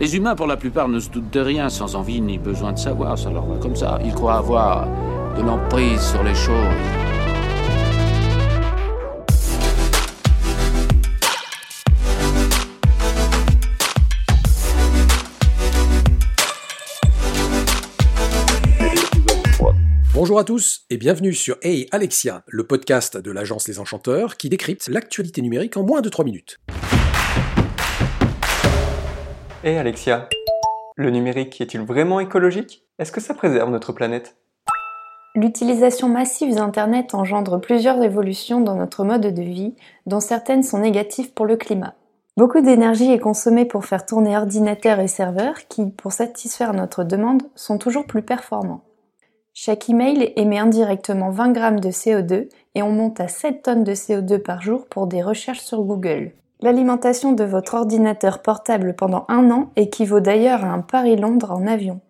Les humains, pour la plupart, ne se doutent de rien, sans envie ni besoin de savoir, ça leur va comme ça. Ils croient avoir de l'emprise sur les choses. Bonjour à tous et bienvenue sur Hey Alexia, le podcast de l'agence Les Enchanteurs qui décrypte l'actualité numérique en moins de 3 minutes. Hey Alexia, le numérique est-il vraiment écologique? Est-ce que ça préserve notre planète? L'utilisation massive d'Internet engendre plusieurs évolutions dans notre mode de vie, dont certaines sont négatives pour le climat. Beaucoup d'énergie est consommée pour faire tourner ordinateurs et serveurs qui, pour satisfaire notre demande, sont toujours plus performants. Chaque email émet indirectement 20 grammes de CO2 et on monte à 7 tonnes de CO2 par jour pour des recherches sur Google. L'alimentation de votre ordinateur portable pendant un an équivaut d'ailleurs à un Paris-Londres en avion.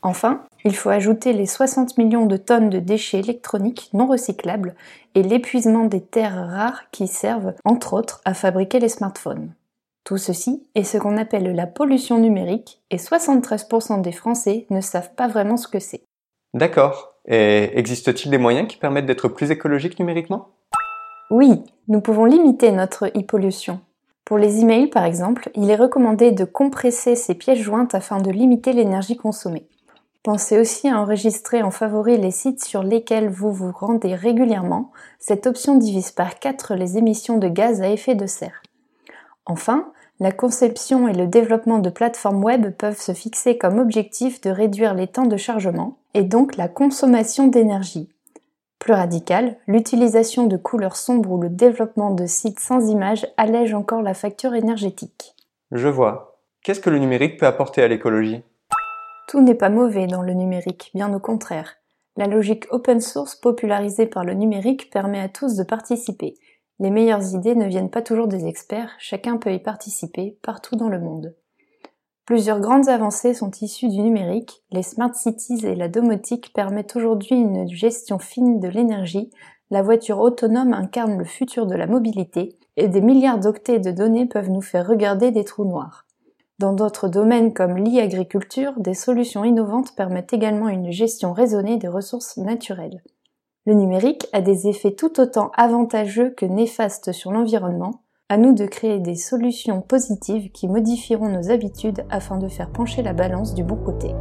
Enfin, il faut ajouter les 60 millions de tonnes de déchets électroniques non recyclables et l'épuisement des terres rares qui servent, entre autres, à fabriquer les smartphones. Tout ceci est ce qu'on appelle la pollution numérique et 73% des Français ne savent pas vraiment ce que c'est. D'accord. Et existe-t-il des moyens qui permettent d'être plus écologique numériquement? Oui, nous pouvons limiter notre e-pollution. Pour les emails, par exemple, il est recommandé de compresser ces pièces jointes afin de limiter l'énergie consommée. Pensez aussi à enregistrer en favori les sites sur lesquels vous vous rendez régulièrement. Cette option divise par 4 les émissions de gaz à effet de serre. Enfin, la conception et le développement de plateformes web peuvent se fixer comme objectif de réduire les temps de chargement et donc la consommation d'énergie. Plus radical, l'utilisation de couleurs sombres ou le développement de sites sans images allège encore la facture énergétique. Je vois. Qu'est-ce que le numérique peut apporter à l'écologie? Tout n'est pas mauvais dans le numérique, bien au contraire. La logique open source popularisée par le numérique permet à tous de participer, les meilleures idées ne viennent pas toujours des experts, chacun peut y participer partout dans le monde. Plusieurs grandes avancées sont issues du numérique, les smart cities et la domotique permettent aujourd'hui une gestion fine de l'énergie, la voiture autonome incarne le futur de la mobilité, et des milliards d'octets de données peuvent nous faire regarder des trous noirs. Dans d'autres domaines comme l'e-agriculture, des solutions innovantes permettent également une gestion raisonnée des ressources naturelles. Le numérique a des effets tout autant avantageux que néfastes sur l'environnement. À nous de créer des solutions positives qui modifieront nos habitudes afin de faire pencher la balance du bon côté.